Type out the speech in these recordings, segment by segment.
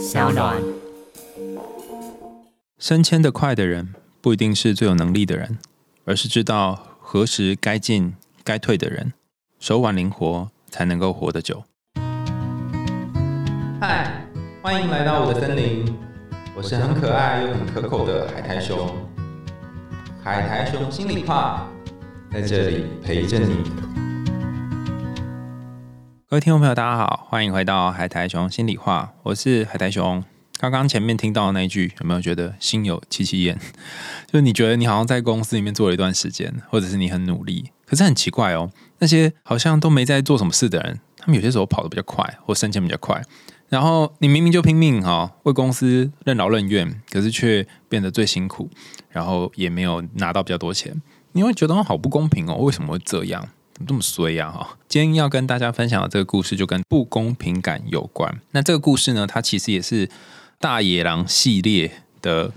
小暖。升迁的快的人，不一定是最有能力的人，而是知道何时该进该退的人。手腕灵活，才能够活得久。嗨，欢迎来到我的森林，我是很可爱又很可口的海苔熊。海苔熊心里话，在这里陪着你。各位听众朋友，大家好，欢迎回到海苔熊心里话，我是海苔熊。刚刚前面听到的那一句，有没有觉得心有戚戚焉？就是你觉得你好像在公司里面做了一段时间，或者是你很努力，可是很奇怪哦，那些好像都没在做什么事的人，他们有些时候跑得比较快，或升迁比较快。然后你明明就拼命哈，为公司任劳任怨，可是却变得最辛苦，然后也没有拿到比较多钱，你会觉得好不公平哦，为什么会这样？这么衰呀？哈，今天要跟大家分享的这个故事就跟不公平感有关。那这个故事呢，它其实也是。大野狼系列的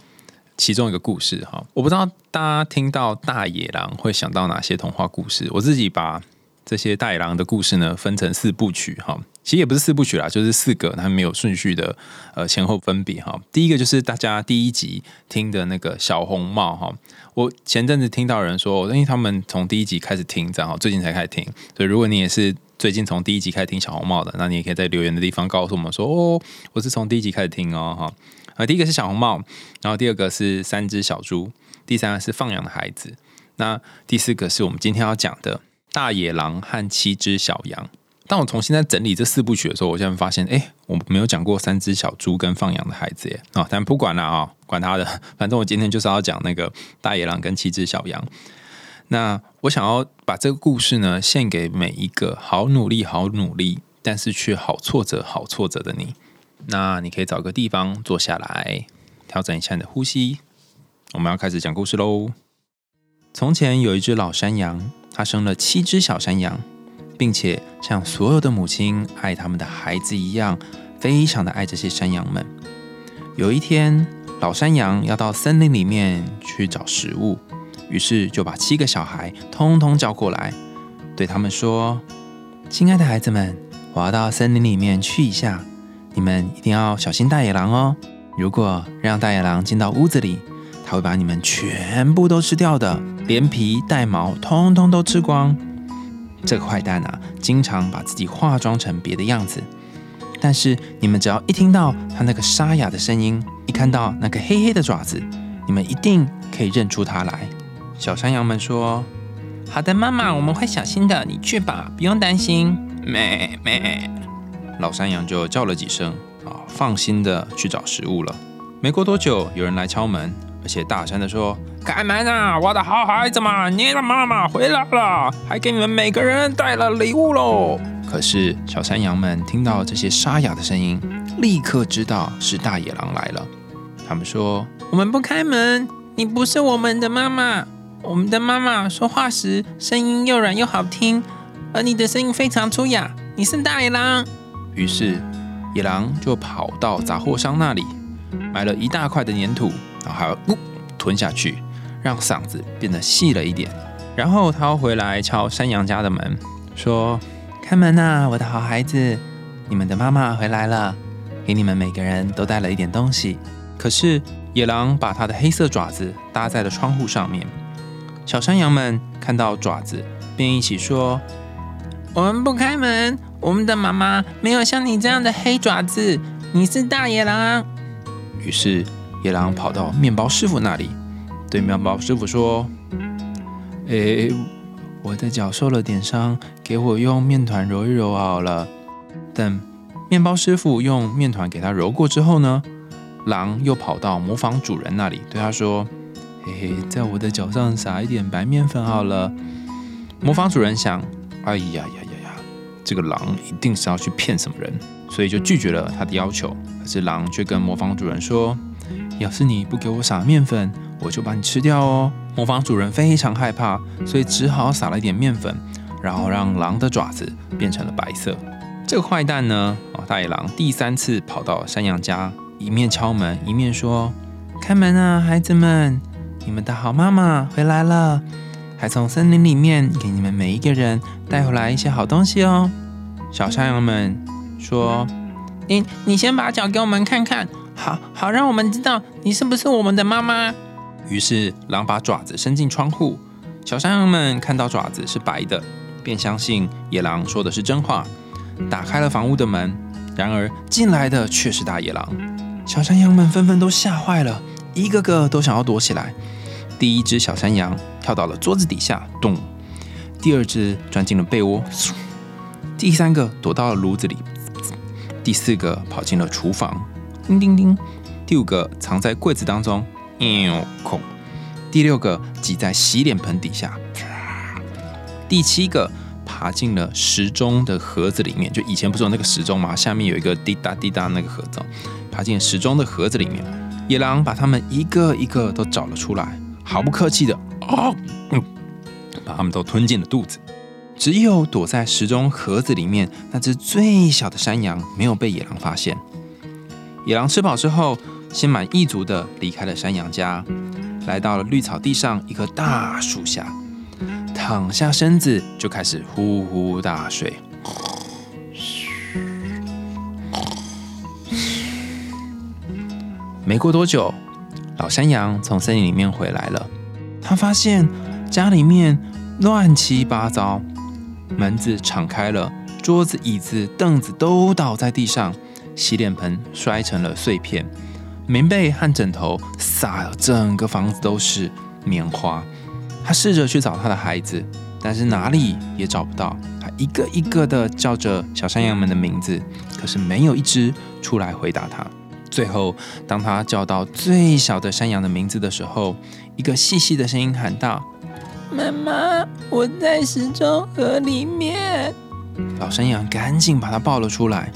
其中一个故事哈，我不知道大家听到大野狼会想到哪些童话故事。我自己把这些大野狼的故事呢分成四部曲哈，其实也不是四部曲啦，就是四个，它没有顺序的呃前后分别哈。第一个就是大家第一集听的那个小红帽哈，我前阵子听到人说，因为他们从第一集开始听，这样最近才开始听，所以如果你也是。最近从第一集开始听小红帽的，那你也可以在留言的地方告诉我们说哦，我是从第一集开始听哦，哈，啊，第一个是小红帽，然后第二个是三只小猪，第三个是放羊的孩子，那第四个是我们今天要讲的大野狼和七只小羊。当我重新在整理这四部曲的时候，我现在发现，哎，我没有讲过三只小猪跟放羊的孩子耶，啊，但不管了啊，管他的，反正我今天就是要讲那个大野狼跟七只小羊。那我想要把这个故事呢献给每一个好努力、好努力，但是却好挫折、好挫折的你。那你可以找个地方坐下来，调整一下你的呼吸。我们要开始讲故事喽。从前有一只老山羊，它生了七只小山羊，并且像所有的母亲爱他们的孩子一样，非常的爱这些山羊们。有一天，老山羊要到森林里面去找食物。于是就把七个小孩通通叫过来，对他们说：“亲爱的孩子们，我要到森林里面去一下，你们一定要小心大野狼哦。如果让大野狼进到屋子里，他会把你们全部都吃掉的，连皮带毛通通都吃光。这个坏蛋啊，经常把自己化妆成别的样子，但是你们只要一听到他那个沙哑的声音，一看到那个黑黑的爪子，你们一定可以认出他来。”小山羊们说：“好的，妈妈，我们会小心的。你去吧，不用担心。”咩咩，老山羊就叫了几声，啊，放心的去找食物了。没过多久，有人来敲门，而且大声的说：“开门啊，我的好孩子们，你的妈妈回来了，还给你们每个人带了礼物喽。”可是小山羊们听到这些沙哑的声音，立刻知道是大野狼来了。他们说：“我们不开门，你不是我们的妈妈。”我们的妈妈说话时声音又软又好听，而你的声音非常粗哑。你是大野狼。于是野狼就跑到杂货商那里，买了一大块的粘土，然后还要呜吞下去，让嗓子变得细了一点。然后他又回来敲山羊家的门，说：“开门呐，我的好孩子，你们的妈妈回来了，给你们每个人都带了一点东西。”可是野狼把他的黑色爪子搭在了窗户上面。小山羊们看到爪子，便一起说：“我们不开门，我们的妈妈没有像你这样的黑爪子。你是大野狼。”于是野狼跑到面包师傅那里，对面包师傅说：“诶，我的脚受了点伤，给我用面团揉一揉好了。”等面包师傅用面团给他揉过之后呢，狼又跑到模仿主人那里，对他说。嘿嘿，在我的脚上撒一点白面粉好了。模仿主人想，哎呀呀呀呀，这个狼一定是要去骗什么人，所以就拒绝了他的要求。可是狼却跟模仿主人说：“要是你不给我撒面粉，我就把你吃掉哦。”模仿主人非常害怕，所以只好撒了一点面粉，然后让狼的爪子变成了白色。这个坏蛋呢，哦，大野狼第三次跑到山羊家，一面敲门，一面说：“开门啊，孩子们！”你们的好妈妈回来了，还从森林里面给你们每一个人带回来一些好东西哦。小山羊们说：“你你先把脚给我们看看，好好让我们知道你是不是我们的妈妈。于是狼把爪子伸进窗户，小山羊们看到爪子是白的，便相信野狼说的是真话，打开了房屋的门。然而进来的却是大野狼，小山羊们纷纷都吓坏了，一个个都想要躲起来。第一只小山羊跳到了桌子底下，咚；第二只钻进了被窝，嗖；第三个躲到了炉子里。第四个跑进了厨房，叮叮叮；第五个藏在柜子当中，喵空；第六个挤在洗脸盆底下，第七个爬进了时钟的盒子里面。就以前不是有那个时钟吗？下面有一个滴答滴答那个盒子，爬进时钟的盒子里面。野狼把它们一个一个都找了出来，毫不客气的啊，把它们都吞进了肚子。只有躲在时钟盒子里面那只最小的山羊没有被野狼发现。野狼吃饱之后，心满意足地离开了山羊家，来到了绿草地上一棵大树下，躺下身子就开始呼呼大睡。没过多久，老山羊从森林里面回来了，他发现家里面乱七八糟。门子敞开了，桌子、椅子、凳子都倒在地上，洗脸盆摔成了碎片，棉被和枕头撒了整个房子都是棉花。他试着去找他的孩子，但是哪里也找不到。他一个一个的叫着小山羊们的名字，可是没有一只出来回答他。最后，当他叫到最小的山羊的名字的时候，一个细细的声音喊道。妈妈，我在时钟盒里面。老山羊赶紧把它抱了出来，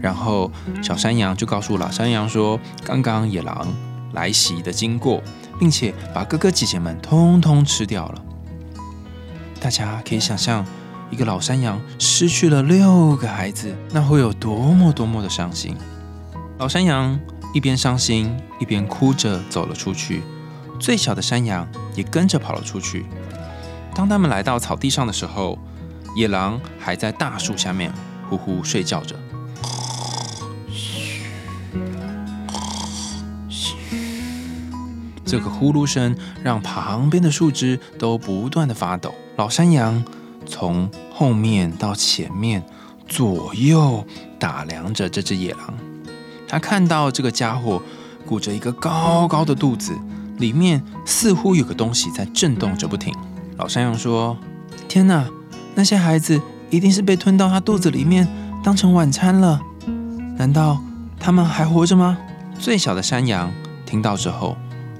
然后小山羊就告诉老山羊说：“刚刚野狼来袭的经过，并且把哥哥姐姐们通通吃掉了。”大家可以想象，一个老山羊失去了六个孩子，那会有多么多么的伤心。老山羊一边伤心一边哭着走了出去。最小的山羊也跟着跑了出去。当他们来到草地上的时候，野狼还在大树下面呼呼睡觉着。这个呼噜声让旁边的树枝都不断的发抖。老山羊从后面到前面左右打量着这只野狼，他看到这个家伙鼓着一个高高的肚子。里面似乎有个东西在震动着不停。老山羊说：“天哪，那些孩子一定是被吞到他肚子里面当成晚餐了。难道他们还活着吗？”最小的山羊听到之后，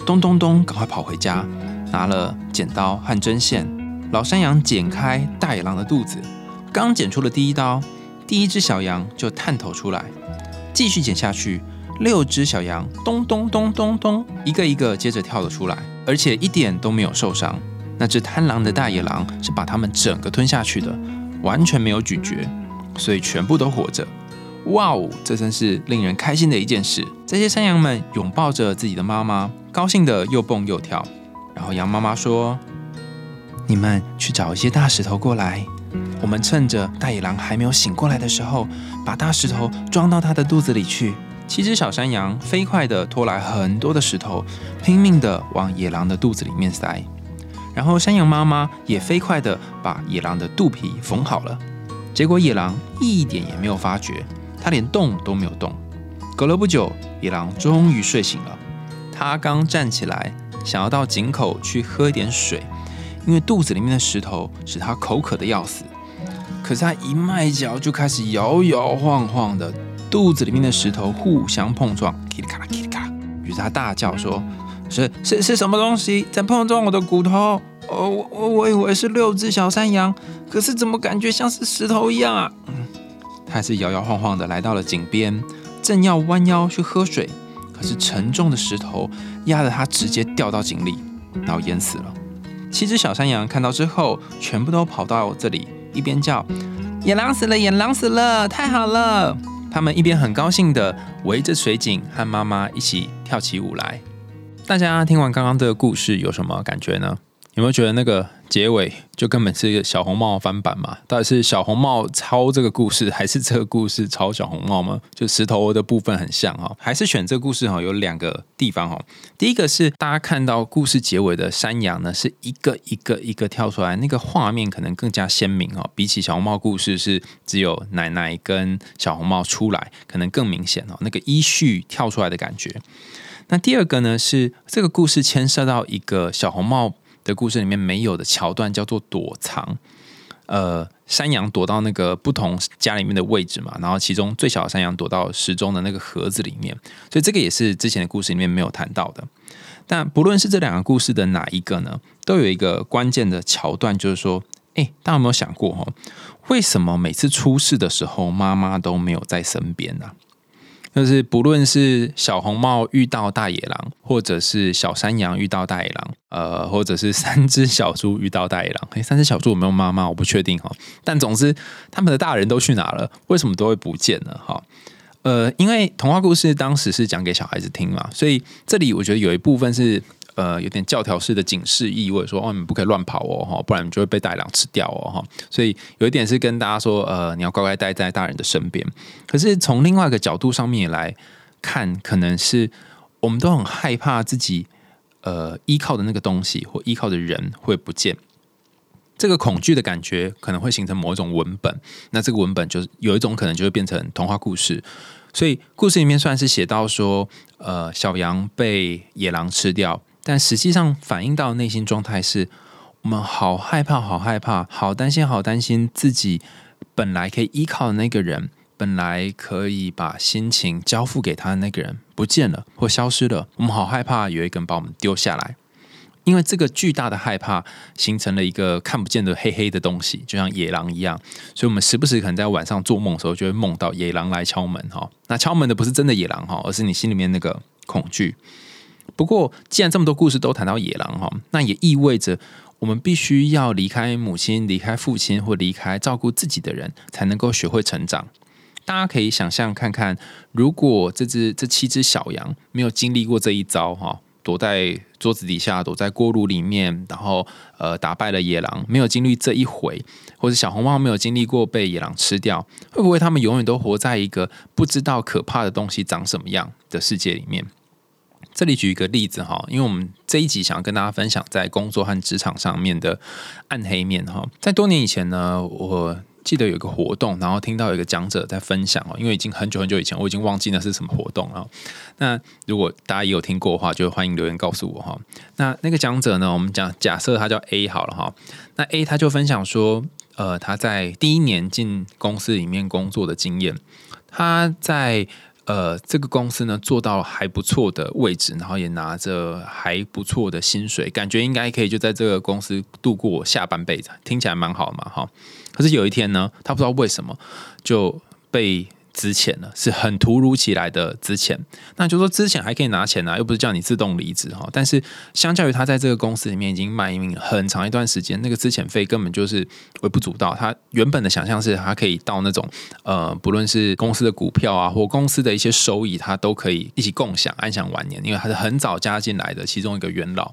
咚咚咚，赶快跑回家，拿了剪刀和针线。老山羊剪开大野狼的肚子，刚剪出了第一刀，第一只小羊就探头出来，继续剪下去。六只小羊咚咚咚咚咚，一个一个接着跳了出来，而且一点都没有受伤。那只贪狼的大野狼是把它们整个吞下去的，完全没有咀嚼，所以全部都活着。哇哦，这真是令人开心的一件事。这些山羊们拥抱着自己的妈妈，高兴的又蹦又跳。然后羊妈妈说：“你们去找一些大石头过来，我们趁着大野狼还没有醒过来的时候，把大石头装到他的肚子里去。”七只小山羊飞快地拖来很多的石头，拼命地往野狼的肚子里面塞。然后山羊妈妈也飞快地把野狼的肚皮缝好了。结果野狼一点也没有发觉，它连动都没有动。隔了不久，野狼终于睡醒了。他刚站起来，想要到井口去喝一点水，因为肚子里面的石头使他口渴的要死。可是他一迈脚就开始摇摇晃晃的。肚子里面的石头互相碰撞，噼里咔啦，噼里咔啦。于是他大叫说：“是是是什么东西在碰撞我的骨头？哦，我我我以为是六只小山羊，可是怎么感觉像是石头一样啊？”他还是摇摇晃晃的来到了井边，正要弯腰去喝水，可是沉重的石头压得他直接掉到井里，然后淹死了。七只小山羊看到之后，全部都跑到这里，一边叫：“野狼死了，野狼死了，太好了！”他们一边很高兴的围着水井和妈妈一起跳起舞来。大家听完刚刚这个故事有什么感觉呢？有没有觉得那个结尾就根本是一个小红帽翻版嘛？到底是小红帽抄这个故事，还是这个故事抄小红帽吗？就石头的部分很像哈，还是选这个故事哈？有两个地方哈。第一个是大家看到故事结尾的山羊呢，是一个一个一个跳出来，那个画面可能更加鲜明哦。比起小红帽故事是只有奶奶跟小红帽出来，可能更明显哦，那个依序跳出来的感觉。那第二个呢，是这个故事牵涉到一个小红帽。的故事里面没有的桥段叫做躲藏，呃，山羊躲到那个不同家里面的位置嘛，然后其中最小的山羊躲到时钟的那个盒子里面，所以这个也是之前的故事里面没有谈到的。但不论是这两个故事的哪一个呢，都有一个关键的桥段，就是说，哎，大家有没有想过哈，为什么每次出事的时候，妈妈都没有在身边呢？就是不论是小红帽遇到大野狼，或者是小山羊遇到大野狼，呃，或者是三只小猪遇到大野狼，诶，三只小猪有没有妈妈？我不确定哈。但总之，他们的大人都去哪了？为什么都会不见呢？哈，呃，因为童话故事当时是讲给小孩子听嘛，所以这里我觉得有一部分是。呃，有点教条式的警示意味，说哦，你不可以乱跑哦，哈，不然你就会被大狼吃掉哦，哈。所以有一点是跟大家说，呃，你要乖乖待在大人的身边。可是从另外一个角度上面来看，可能是我们都很害怕自己呃依靠的那个东西或依靠的人会不见。这个恐惧的感觉可能会形成某一种文本，那这个文本就是有一种可能就会变成童话故事。所以故事里面算是写到说，呃，小羊被野狼吃掉。但实际上反映到内心状态是，我们好害怕，好害怕，好担心，好担心自己本来可以依靠的那个人，本来可以把心情交付给他的那个人不见了或消失了，我们好害怕有一个人把我们丢下来。因为这个巨大的害怕形成了一个看不见的黑黑的东西，就像野狼一样，所以我们时不时可能在晚上做梦的时候就会梦到野狼来敲门哈。那敲门的不是真的野狼哈，而是你心里面那个恐惧。不过，既然这么多故事都谈到野狼哈，那也意味着我们必须要离开母亲、离开父亲或离开照顾自己的人，才能够学会成长。大家可以想象看看，如果这只这七只小羊没有经历过这一招哈，躲在桌子底下、躲在锅炉里面，然后呃打败了野狼，没有经历这一回，或者小红帽没有经历过被野狼吃掉，会不会他们永远都活在一个不知道可怕的东西长什么样的世界里面？这里举一个例子哈，因为我们这一集想要跟大家分享在工作和职场上面的暗黑面哈。在多年以前呢，我记得有个活动，然后听到有一个讲者在分享哦，因为已经很久很久以前，我已经忘记那是什么活动了。那如果大家也有听过的话，就欢迎留言告诉我哈。那那个讲者呢，我们讲假设他叫 A 好了哈。那 A 他就分享说，呃，他在第一年进公司里面工作的经验，他在。呃，这个公司呢做到还不错的位置，然后也拿着还不错的薪水，感觉应该可以就在这个公司度过下半辈子，听起来蛮好嘛，哈。可是有一天呢，他不知道为什么就被。值钱了，是很突如其来的值钱。那就说之前还可以拿钱啊，又不是叫你自动离职哈。但是相较于他在这个公司里面已经卖命很长一段时间，那个资遣费根本就是微不足道。他原本的想象是他可以到那种呃，不论是公司的股票啊，或公司的一些收益，他都可以一起共享，安享晚年。因为他是很早加进来的其中一个元老，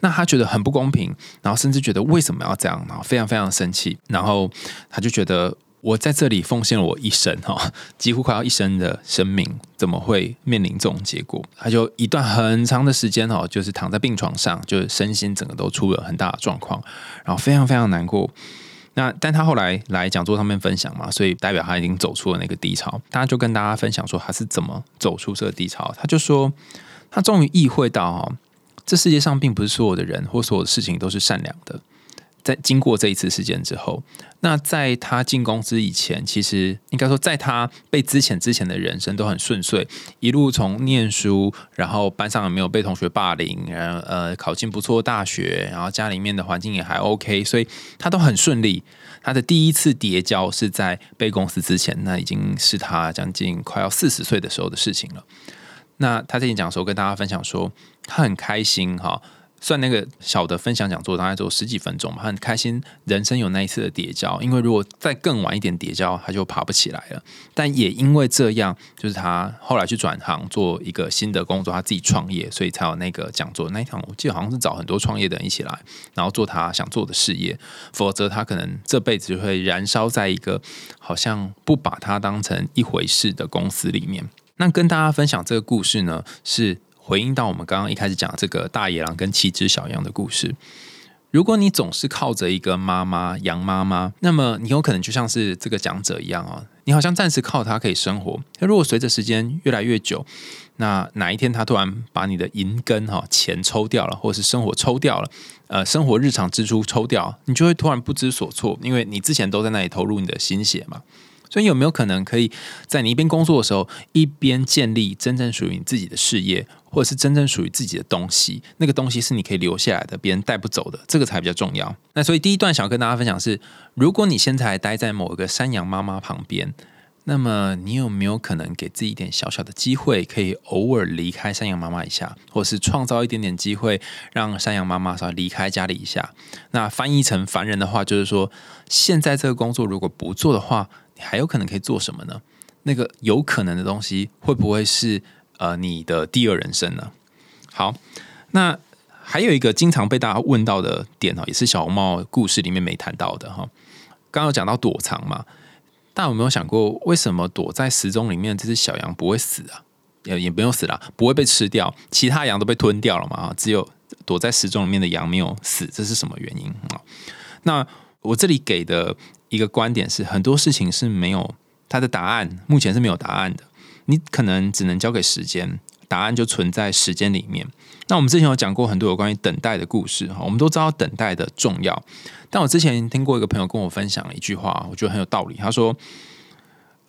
那他觉得很不公平，然后甚至觉得为什么要这样，然后非常非常生气，然后他就觉得。我在这里奉献了我一生哈，几乎快要一生的生命，怎么会面临这种结果？他就一段很长的时间哈，就是躺在病床上，就是身心整个都出了很大的状况，然后非常非常难过。那但他后来来讲座上面分享嘛，所以代表他已经走出了那个低潮。他就跟大家分享说他是怎么走出这个低潮。他就说他终于意会到哈，这世界上并不是所有的人或所有的事情都是善良的。在经过这一次事件之后，那在他进公司以前，其实应该说，在他被资遣之前的人生都很顺遂，一路从念书，然后班上也没有被同学霸凌，然后呃考进不错大学，然后家里面的环境也还 OK，所以他都很顺利。他的第一次叠交是在被公司之前，那已经是他将近快要四十岁的时候的事情了。那他这里讲的时候，跟大家分享说，他很开心哈。算那个小的分享讲座，大概只有十几分钟嘛，很开心，人生有那一次的叠交。因为如果再更晚一点叠交，他就爬不起来了。但也因为这样，就是他后来去转行做一个新的工作，他自己创业，所以才有那个讲座。那一场我记得好像是找很多创业的人一起来，然后做他想做的事业。否则他可能这辈子就会燃烧在一个好像不把他当成一回事的公司里面。那跟大家分享这个故事呢，是。回应到我们刚刚一开始讲这个大野狼跟七只小羊的故事。如果你总是靠着一个妈妈羊妈妈，那么你有可能就像是这个讲者一样啊，你好像暂时靠它可以生活。那如果随着时间越来越久，那哪一天他突然把你的银根哈钱抽掉了，或者是生活抽掉了，呃，生活日常支出抽掉，你就会突然不知所措，因为你之前都在那里投入你的心血嘛。所以有没有可能可以在你一边工作的时候，一边建立真正属于你自己的事业，或者是真正属于自己的东西？那个东西是你可以留下来的，别人带不走的，这个才比较重要。那所以第一段想要跟大家分享是：如果你现在待在某一个山羊妈妈旁边，那么你有没有可能给自己一点小小的机会，可以偶尔离开山羊妈妈一下，或是创造一点点机会，让山羊妈妈稍微离开家里一下？那翻译成凡人的话，就是说，现在这个工作如果不做的话。还有可能可以做什么呢？那个有可能的东西会不会是呃你的第二人生呢？好，那还有一个经常被大家问到的点哦，也是小红帽故事里面没谈到的哈。刚刚讲到躲藏嘛，大家有没有想过，为什么躲在时钟里面这只小羊不会死啊？也也不用死了，不会被吃掉，其他羊都被吞掉了嘛？只有躲在时钟里面的羊没有死，这是什么原因啊？那我这里给的。一个观点是，很多事情是没有它的答案，目前是没有答案的。你可能只能交给时间，答案就存在时间里面。那我们之前有讲过很多有关于等待的故事哈，我们都知道等待的重要。但我之前听过一个朋友跟我分享了一句话，我觉得很有道理。他说：“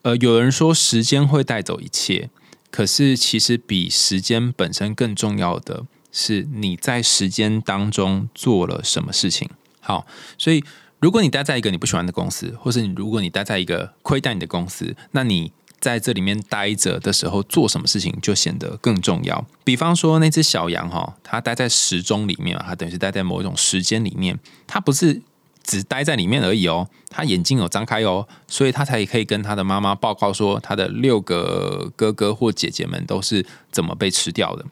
呃，有人说时间会带走一切，可是其实比时间本身更重要的是你在时间当中做了什么事情。”好，所以。如果你待在一个你不喜欢的公司，或是你如果你待在一个亏待你的公司，那你在这里面待着的时候做什么事情就显得更重要。比方说那只小羊哈，它待在时钟里面啊，它等于是待在某一种时间里面，它不是只待在里面而已哦，它眼睛有张开哦，所以它才可以跟它的妈妈报告说，它的六个哥哥或姐姐们都是怎么被吃掉的。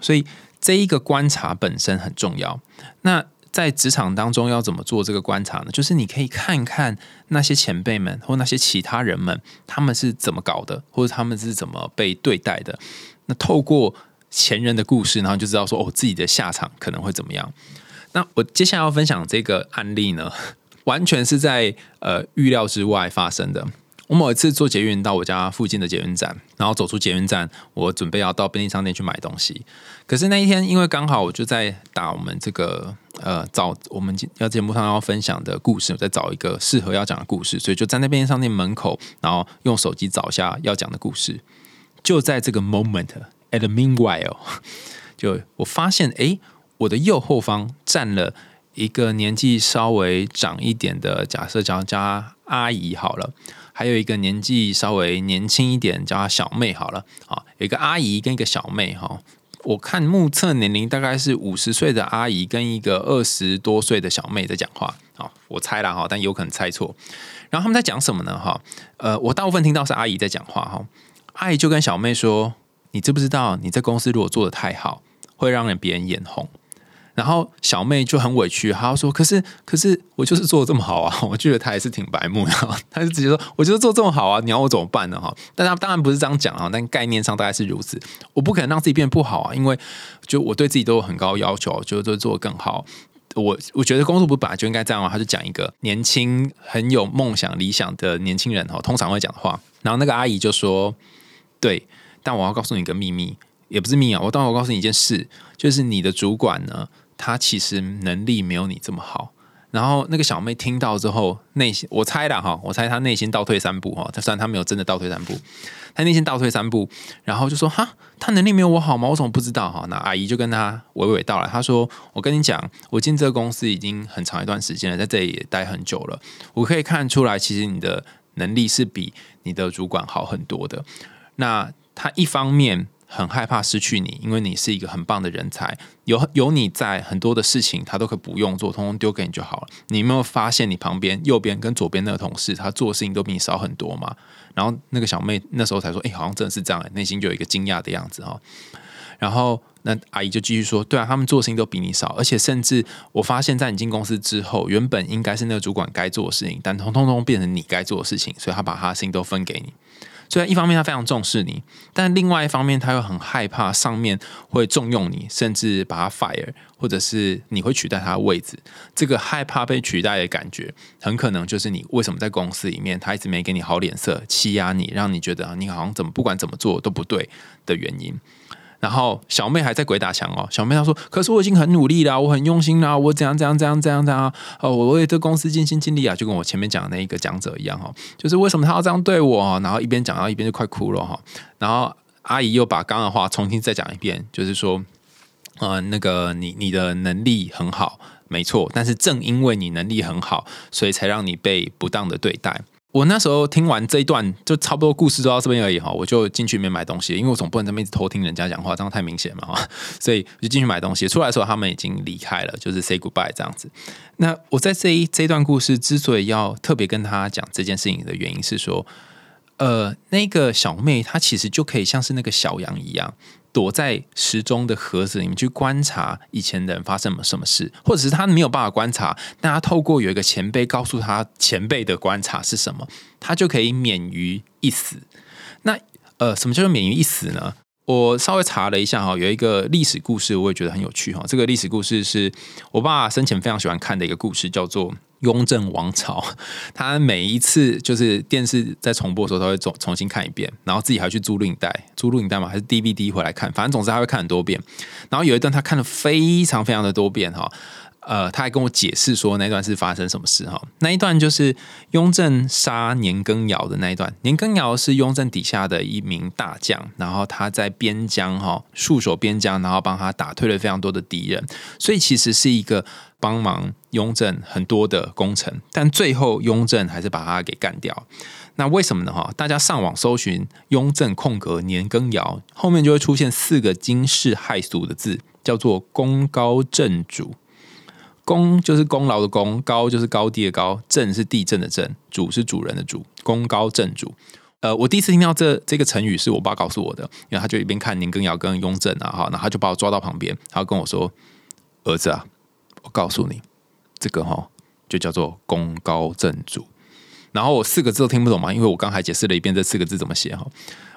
所以这一个观察本身很重要。那在职场当中要怎么做这个观察呢？就是你可以看看那些前辈们或那些其他人们，他们是怎么搞的，或者他们是怎么被对待的。那透过前人的故事，然后就知道说，哦，自己的下场可能会怎么样。那我接下来要分享这个案例呢，完全是在呃预料之外发生的。我某一次坐捷运到我家附近的捷运站，然后走出捷运站，我准备要到便利商店去买东西。可是那一天，因为刚好我就在打我们这个呃找我们要节目上要分享的故事，我在找一个适合要讲的故事，所以就在那便利商店门口，然后用手机找一下要讲的故事。就在这个 moment at meanwhile，就我发现，哎，我的右后方站了一个年纪稍微长一点的，假设叫加阿姨好了。还有一个年纪稍微年轻一点，叫她小妹好了。啊，有一个阿姨跟一个小妹哈。我看目测年龄大概是五十岁的阿姨跟一个二十多岁的小妹在讲话。好，我猜了哈，但有可能猜错。然后他们在讲什么呢？哈，呃，我大部分听到是阿姨在讲话哈。阿姨就跟小妹说：“你知不知道，你在公司如果做的太好，会让人别人眼红。”然后小妹就很委屈，她说：“可是，可是我就是做的这么好啊！” 我觉得她还是挺白目的，她就直接说：“我觉得做这么好啊，你要我怎么办呢？”哈，但她当然不是这样讲啊，但概念上大概是如此。我不可能让自己变不好啊，因为就我对自己都有很高要求，就是做更好。我我觉得工作不本来就应该这样啊。他就讲一个年轻很有梦想理想的年轻人哈，通常会讲的话。然后那个阿姨就说：“对，但我要告诉你一个秘密，也不是秘密啊。我当然我告诉你一件事，就是你的主管呢。”他其实能力没有你这么好，然后那个小妹听到之后，内心我猜了哈，我猜她内心倒退三步哈，她虽然她没有真的倒退三步，她内心倒退三步，然后就说哈，他能力没有我好吗？我怎么不知道哈？那阿姨就跟他娓娓道来，她说我跟你讲，我进这个公司已经很长一段时间了，在这里也待很久了，我可以看出来，其实你的能力是比你的主管好很多的。那他一方面。很害怕失去你，因为你是一个很棒的人才，有有你在，很多的事情他都可以不用做，通通丢给你就好了。你有没有发现你旁边右边跟左边那个同事，他做的事情都比你少很多嘛？然后那个小妹那时候才说：“哎，好像真的是这样。”内心就有一个惊讶的样子哈。然后那阿姨就继续说：“对啊，他们做的事情都比你少，而且甚至我发现，在你进公司之后，原本应该是那个主管该做的事情，但通通通变成你该做的事情，所以他把他的事情都分给你。所以一方面他非常重视你，但另外一方面他又很害怕上面会重用你，甚至把他 fire，或者是你会取代他的位置。这个害怕被取代的感觉，很可能就是你为什么在公司里面他一直没给你好脸色，欺压你，让你觉得你好像怎么不管怎么做都不对的原因。”然后小妹还在鬼打墙哦，小妹她说：“可是我已经很努力啦，我很用心啦，我怎样怎样怎样怎样怎样哦，我为这公司尽心尽力啊，就跟我前面讲的那一个讲者一样哈，就是为什么他要这样对我？然后一边讲到一边就快哭了哈。然后阿姨又把刚刚的话重新再讲一遍，就是说，呃，那个你你的能力很好，没错，但是正因为你能力很好，所以才让你被不当的对待。”我那时候听完这一段，就差不多故事都到这边而已哈，我就进去里面买东西，因为我总不能在那边偷听人家讲话，这样太明显嘛哈，所以我就进去买东西。出来的时候，他们已经离开了，就是 say goodbye 这样子。那我在这一这段故事之所以要特别跟他讲这件事情的原因是说，呃，那个小妹她其实就可以像是那个小羊一样。躲在时钟的盒子里面去观察以前的人发生了什么事，或者是他没有办法观察，但他透过有一个前辈告诉他前辈的观察是什么，他就可以免于一死。那呃，什么叫做免于一死呢？我稍微查了一下哈，有一个历史故事，我也觉得很有趣哈。这个历史故事是我爸生前非常喜欢看的一个故事，叫做。雍正王朝，他每一次就是电视在重播的时候，他会重重新看一遍，然后自己还去租录影带，租录影带嘛，还是 DVD 回来看，反正总之他会看很多遍。然后有一段他看了非常非常的多遍哈。呃，他还跟我解释说那段是发生什么事哈？那一段就是雍正杀年羹尧的那一段。年羹尧是雍正底下的一名大将，然后他在边疆哈戍守边疆，然后帮他打退了非常多的敌人，所以其实是一个帮忙雍正很多的功臣。但最后雍正还是把他给干掉。那为什么呢？哈，大家上网搜寻雍正空格年羹尧，后面就会出现四个惊世骇俗的字，叫做功高震主。功就是功劳的功，高就是高低的高，震是地震的震，主是主人的主，功高震主。呃，我第一次听到这这个成语是我爸告诉我的，因为他就一边看年羹尧跟雍正啊，哈，然后他就把我抓到旁边，他跟我说：“儿子啊，我告诉你，这个哈就叫做功高震主。”然后我四个字都听不懂嘛，因为我刚才解释了一遍这四个字怎么写哈，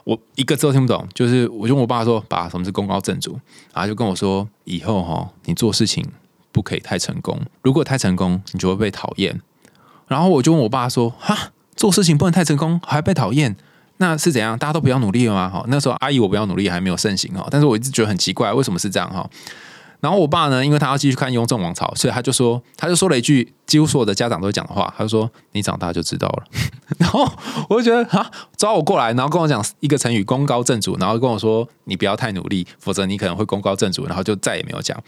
我一个字都听不懂，就是我就问我爸说：“爸，什么是功高震主？”然后就跟我说：“以后哈，你做事情。”不可以太成功，如果太成功，你就会被讨厌。然后我就问我爸说：“哈，做事情不能太成功，还被讨厌，那是怎样？大家都不要努力了吗？”哈，那时候阿姨我不要努力还没有盛行哈，但是我一直觉得很奇怪，为什么是这样哈？然后我爸呢，因为他要继续看雍正王朝，所以他就说，他就说了一句几乎所有的家长都会讲的话，他就说：“你长大就知道了。”然后我就觉得啊，抓我过来，然后跟我讲一个成语“功高震主”，然后跟我说：“你不要太努力，否则你可能会功高震主。”然后就再也没有讲。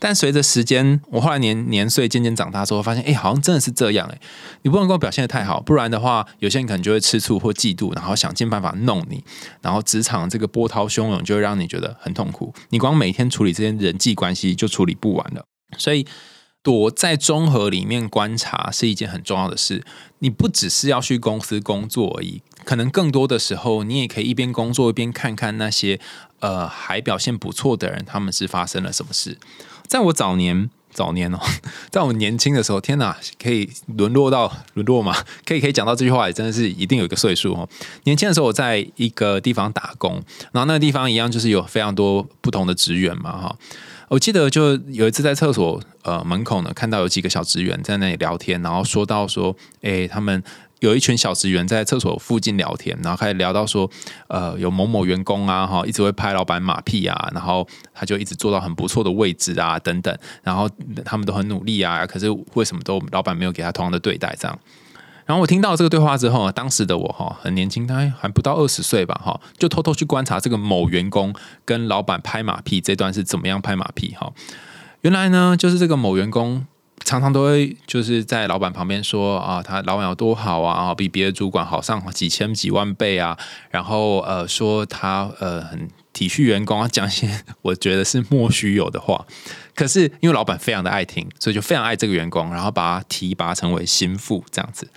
但随着时间，我后来年年岁渐渐长大之后，发现哎，好像真的是这样哎，你不能够表现的太好，不然的话，有些人可能就会吃醋或嫉妒，然后想尽办法弄你，然后职场这个波涛汹涌就会让你觉得很痛苦。你光每天处理这些人际关系就处理不完了，所以。躲在综合里面观察是一件很重要的事。你不只是要去公司工作而已，可能更多的时候，你也可以一边工作一边看看那些呃还表现不错的人，他们是发生了什么事。在我早年早年哦，在我年轻的时候，天哪，可以沦落到沦落吗？可以可以讲到这句话，也真的是一定有一个岁数哦。年轻的时候，我在一个地方打工，然后那个地方一样就是有非常多不同的职员嘛，哈。我记得就有一次在厕所呃门口呢，看到有几个小职员在那里聊天，然后说到说，哎，他们有一群小职员在厕所附近聊天，然后开始聊到说，呃，有某某员工啊，哈，一直会拍老板马屁啊，然后他就一直做到很不错的位置啊，等等，然后他们都很努力啊，可是为什么都老板没有给他同样的对待这样？然后我听到这个对话之后，当时的我哈很年轻，大概还不到二十岁吧，哈，就偷偷去观察这个某员工跟老板拍马屁这段是怎么样拍马屁哈。原来呢，就是这个某员工常常都会就是在老板旁边说啊，他老板有多好啊，比别的主管好上几千几万倍啊，然后呃说他呃很体恤员工，啊讲些我觉得是莫须有的话。可是因为老板非常的爱听，所以就非常爱这个员工，然后把他提拔成为心腹这样子。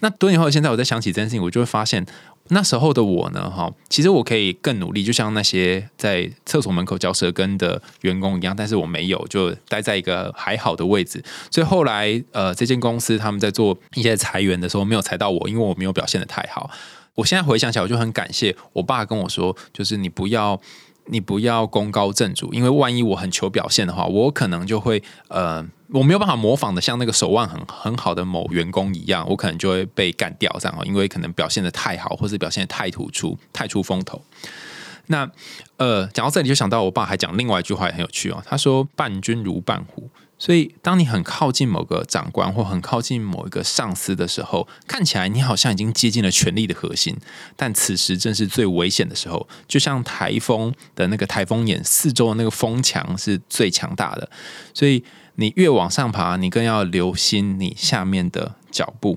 那多年后，现在我在想起这件事情，我就会发现。那时候的我呢，哈，其实我可以更努力，就像那些在厕所门口嚼舌根的员工一样，但是我没有，就待在一个还好的位置。所以后来，呃，这间公司他们在做一些裁员的时候，没有裁到我，因为我没有表现的太好。我现在回想起来，我就很感谢我爸跟我说，就是你不要。你不要功高震主，因为万一我很求表现的话，我可能就会呃，我没有办法模仿的像那个手腕很很好的某员工一样，我可能就会被干掉这样因为可能表现的太好，或是表现的太突出、太出风头。那呃，讲到这里就想到我爸还讲另外一句话也很有趣哦，他说：“伴君如伴虎。”所以，当你很靠近某个长官或很靠近某一个上司的时候，看起来你好像已经接近了权力的核心，但此时正是最危险的时候。就像台风的那个台风眼，四周的那个风墙是最强大的，所以你越往上爬，你更要留心你下面的脚步。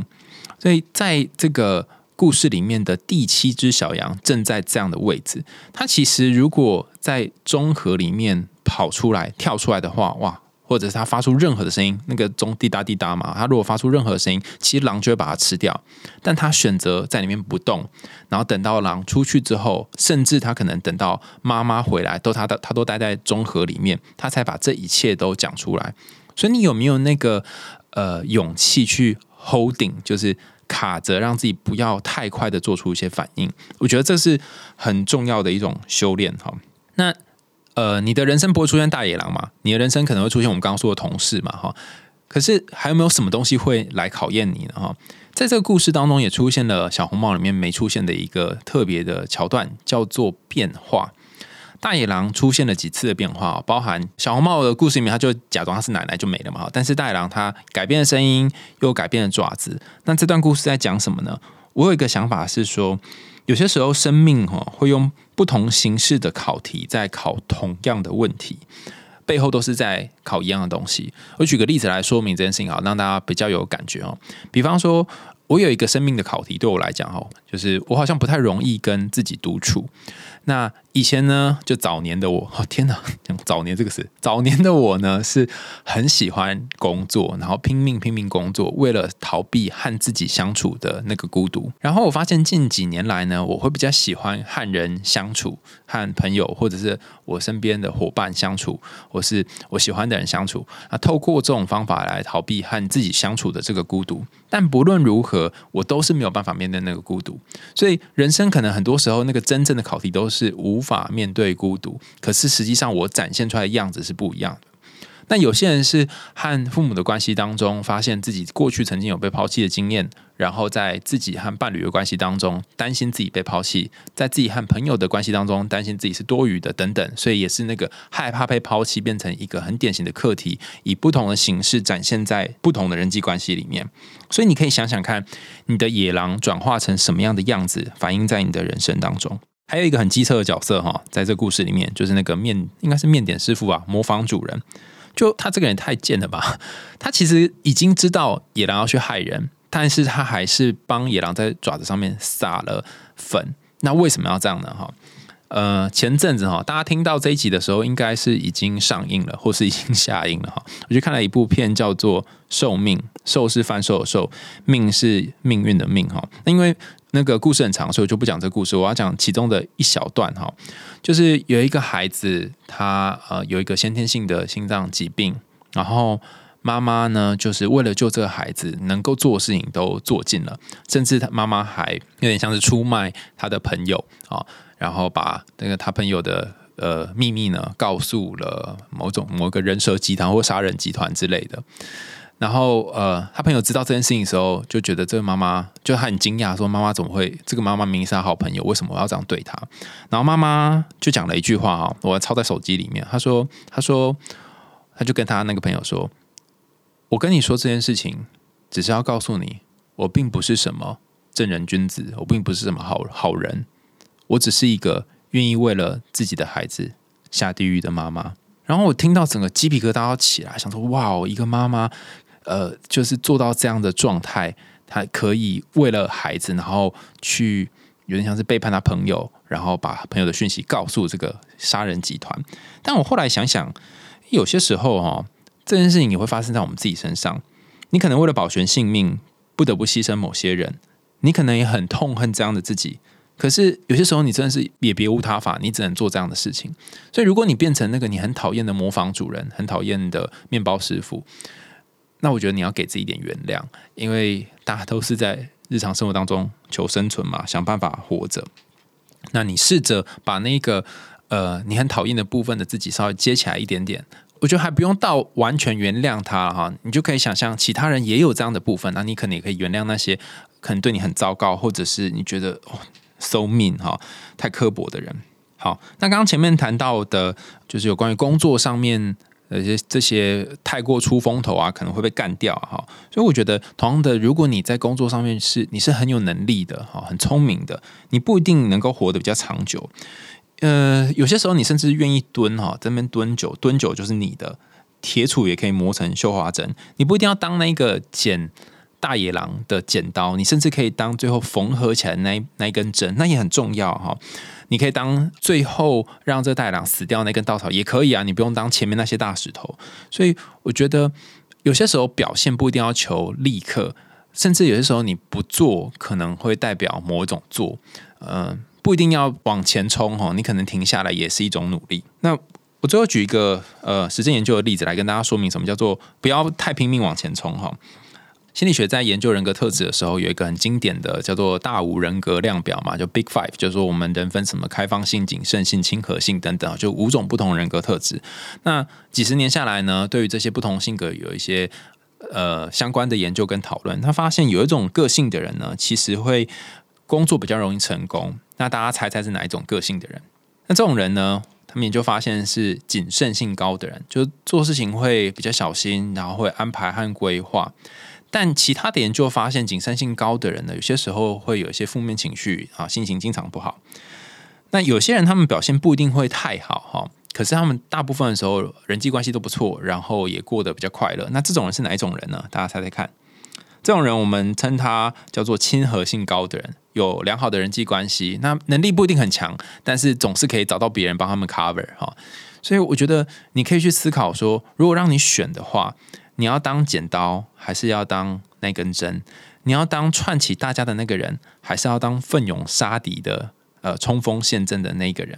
所以，在这个故事里面的第七只小羊正在这样的位置，它其实如果在中和里面跑出来、跳出来的话，哇！或者是它发出任何的声音，那个钟滴答滴答嘛，它如果发出任何声音，其实狼就会把它吃掉。但它选择在里面不动，然后等到狼出去之后，甚至它可能等到妈妈回来，都它的它都待在中和里面，它才把这一切都讲出来。所以你有没有那个呃勇气去 holding，就是卡着，让自己不要太快的做出一些反应？我觉得这是很重要的一种修炼哈。那。呃，你的人生不会出现大野狼嘛？你的人生可能会出现我们刚刚说的同事嘛？哈，可是还有没有什么东西会来考验你呢？哈，在这个故事当中，也出现了小红帽里面没出现的一个特别的桥段，叫做变化。大野狼出现了几次的变化，包含小红帽的故事里面，他就假装他是奶奶就没了嘛。但是大野狼他改变了声音，又改变了爪子。那这段故事在讲什么呢？我有一个想法是说。有些时候，生命哈会用不同形式的考题在考同样的问题，背后都是在考一样的东西。我举个例子来说明这件事情啊，让大家比较有感觉哦。比方说，我有一个生命的考题，对我来讲哦，就是我好像不太容易跟自己独处。那以前呢，就早年的我，哦天哪，讲早年这个事，早年的我呢是很喜欢工作，然后拼命拼命工作，为了逃避和自己相处的那个孤独。然后我发现近几年来呢，我会比较喜欢和人相处，和朋友或者是我身边的伙伴相处，或是我喜欢的人相处。啊，透过这种方法来逃避和自己相处的这个孤独。但不论如何，我都是没有办法面对那个孤独。所以人生可能很多时候，那个真正的考题都是。是无法面对孤独，可是实际上我展现出来的样子是不一样的。那有些人是和父母的关系当中，发现自己过去曾经有被抛弃的经验，然后在自己和伴侣的关系当中担心自己被抛弃，在自己和朋友的关系当中担心自己是多余的等等，所以也是那个害怕被抛弃变成一个很典型的课题，以不同的形式展现在不同的人际关系里面。所以你可以想想看，你的野狼转化成什么样的样子，反映在你的人生当中。还有一个很机车的角色哈，在这故事里面，就是那个面应该是面点师傅啊，模仿主人。就他这个人太贱了吧？他其实已经知道野狼要去害人，但是他还是帮野狼在爪子上面撒了粉。那为什么要这样呢？哈，呃，前阵子哈，大家听到这一集的时候，应该是已经上映了，或是已经下映了哈。我就看了一部片，叫做《寿命》，寿是贩售的寿，命是命运的命哈。那因为那个故事很长，所以我就不讲这个故事。我要讲其中的一小段哈，就是有一个孩子，他呃有一个先天性的心脏疾病，然后妈妈呢，就是为了救这个孩子，能够做的事情都做尽了，甚至他妈妈还有点像是出卖他的朋友啊，然后把那个他朋友的呃秘密呢，告诉了某种某个人蛇集团或杀人集团之类的。然后，呃，他朋友知道这件事情的时候，就觉得这个妈妈就很惊讶，说：“妈妈怎么会？这个妈妈明明是他好朋友，为什么我要这样对他？”然后妈妈就讲了一句话啊，我要抄在手机里面。他说：“他说，他就跟他那个朋友说，我跟你说这件事情，只是要告诉你，我并不是什么正人君子，我并不是什么好好人，我只是一个愿意为了自己的孩子下地狱的妈妈。”然后我听到整个鸡皮疙瘩要起来，想说：“哇哦，一个妈妈。”呃，就是做到这样的状态，他可以为了孩子，然后去有点像是背叛他朋友，然后把朋友的讯息告诉这个杀人集团。但我后来想想，有些时候哈，这件事情也会发生在我们自己身上。你可能为了保全性命，不得不牺牲某些人，你可能也很痛恨这样的自己。可是有些时候，你真的是也别无他法，你只能做这样的事情。所以，如果你变成那个你很讨厌的模仿主人，很讨厌的面包师傅，那我觉得你要给自己一点原谅，因为大家都是在日常生活当中求生存嘛，想办法活着。那你试着把那个呃你很讨厌的部分的自己稍微接起来一点点，我觉得还不用到完全原谅他哈，你就可以想象其他人也有这样的部分，那你可能也可以原谅那些可能对你很糟糕，或者是你觉得哦。so mean 哈，太刻薄的人。好，那刚刚前面谈到的，就是有关于工作上面呃些这些太过出风头啊，可能会被干掉哈。所以我觉得，同样的，如果你在工作上面是你是很有能力的哈，很聪明的，你不一定能够活得比较长久。呃，有些时候你甚至愿意蹲哈，这边蹲久，蹲久就是你的铁杵也可以磨成绣花针。你不一定要当那个剪。大野狼的剪刀，你甚至可以当最后缝合起来那那一根针，那也很重要哈。你可以当最后让这大野狼死掉那根稻草也可以啊，你不用当前面那些大石头。所以我觉得有些时候表现不一定要求立刻，甚至有些时候你不做可能会代表某一种做，嗯，不一定要往前冲哈，你可能停下来也是一种努力。那我最后举一个呃实证研究的例子来跟大家说明什么叫做不要太拼命往前冲哈。心理学在研究人格特质的时候，有一个很经典的叫做大五人格量表嘛，就 Big Five，就是说我们人分什么开放性、谨慎性、亲和性等等，就五种不同人格特质。那几十年下来呢，对于这些不同性格有一些呃相关的研究跟讨论。他发现有一种个性的人呢，其实会工作比较容易成功。那大家猜猜是哪一种个性的人？那这种人呢，他们研究发现是谨慎性高的人，就做事情会比较小心，然后会安排和规划。但其他的研究发现，谨慎性高的人呢，有些时候会有一些负面情绪啊，心情经常不好。那有些人他们表现不一定会太好哈，可是他们大部分的时候人际关系都不错，然后也过得比较快乐。那这种人是哪一种人呢？大家猜猜看。这种人我们称他叫做亲和性高的人，有良好的人际关系，那能力不一定很强，但是总是可以找到别人帮他们 cover 哈。所以我觉得你可以去思考说，如果让你选的话。你要当剪刀，还是要当那根针？你要当串起大家的那个人，还是要当奋勇杀敌的、呃冲锋陷阵的那个人？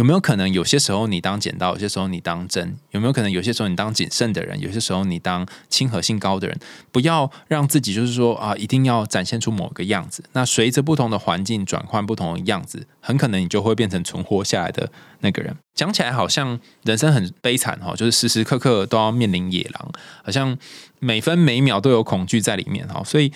有没有可能有些时候你当剪刀，有些时候你当针？有没有可能有些时候你当谨慎的人，有些时候你当亲和性高的人？不要让自己就是说啊，一定要展现出某个样子。那随着不同的环境转换不同的样子，很可能你就会变成存活下来的那个人。讲起来好像人生很悲惨哈，就是时时刻刻都要面临野狼，好像每分每秒都有恐惧在里面哈，所以。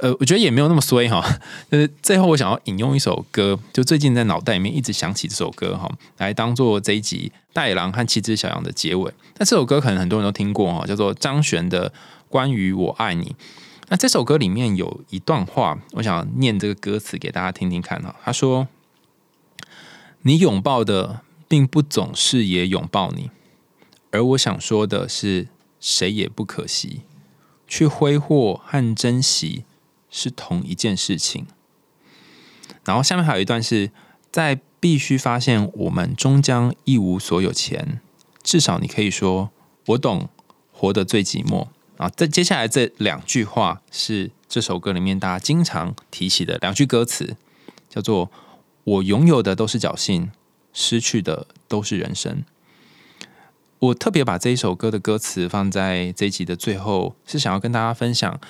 呃，我觉得也没有那么衰哈。就是最后我想要引用一首歌，就最近在脑袋里面一直想起这首歌哈，来当做这一集《大野狼和七只小羊》的结尾。那这首歌可能很多人都听过哈，叫做张悬的《关于我爱你》。那这首歌里面有一段话，我想念这个歌词给大家听听看哈。他说：“你拥抱的并不总是也拥抱你，而我想说的是，谁也不可惜去挥霍和珍惜。”是同一件事情，然后下面还有一段是在必须发现我们终将一无所有前，至少你可以说我懂活得最寂寞啊。这接下来这两句话是这首歌里面大家经常提起的两句歌词，叫做“我拥有的都是侥幸，失去的都是人生”。我特别把这一首歌的歌词放在这一集的最后，是想要跟大家分享。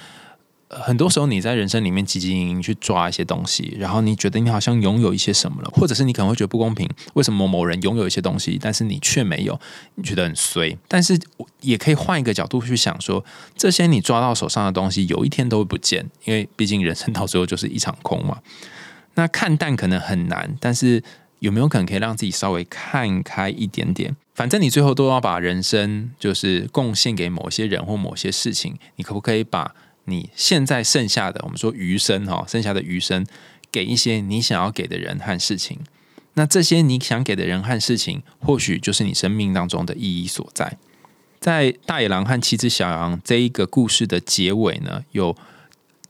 很多时候你在人生里面汲汲营营去抓一些东西，然后你觉得你好像拥有一些什么了，或者是你可能会觉得不公平，为什么某人拥有一些东西，但是你却没有，你觉得很衰。但是也可以换一个角度去想，说这些你抓到手上的东西，有一天都会不见，因为毕竟人生到最后就是一场空嘛。那看淡可能很难，但是有没有可能可以让自己稍微看开一点点？反正你最后都要把人生就是贡献给某些人或某些事情，你可不可以把？你现在剩下的，我们说余生哈，剩下的余生，给一些你想要给的人和事情。那这些你想给的人和事情，或许就是你生命当中的意义所在。在大野狼和七只小羊这一个故事的结尾呢，有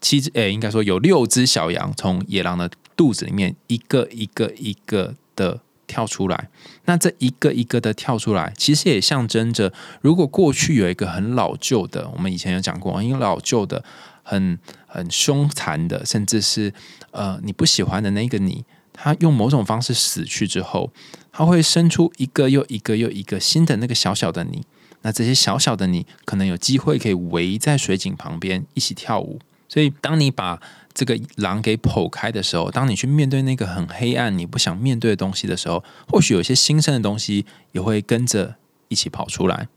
七只诶，应该说有六只小羊从野狼的肚子里面一个一个一个的跳出来。那这一个一个的跳出来，其实也象征着，如果过去有一个很老旧的，我们以前有讲过，因为老旧的、很很凶残的，甚至是呃你不喜欢的那个你，他用某种方式死去之后，他会生出一个又一个又一个新的那个小小的你。那这些小小的你，可能有机会可以围在水井旁边一起跳舞。所以，当你把这个狼给剖开的时候，当你去面对那个很黑暗、你不想面对的东西的时候，或许有些新生的东西也会跟着一起跑出来。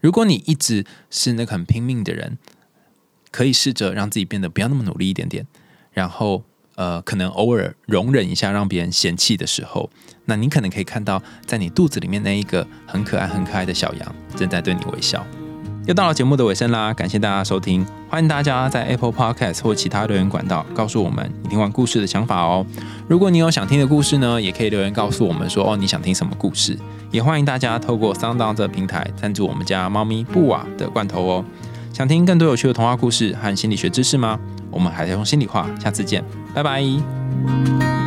如果你一直是那个很拼命的人，可以试着让自己变得不要那么努力一点点，然后。呃，可能偶尔容忍一下让别人嫌弃的时候，那你可能可以看到，在你肚子里面那一个很可爱、很可爱的小羊正在对你微笑。又到了节目的尾声啦，感谢大家收听，欢迎大家在 Apple Podcast 或其他留言管道告诉我们你听完故事的想法哦。如果你有想听的故事呢，也可以留言告诉我们说哦，你想听什么故事？也欢迎大家透过 Sound 这平台赞助我们家猫咪布瓦的罐头哦。想听更多有趣的童话故事和心理学知识吗？我们还在用心里话，下次见，拜拜。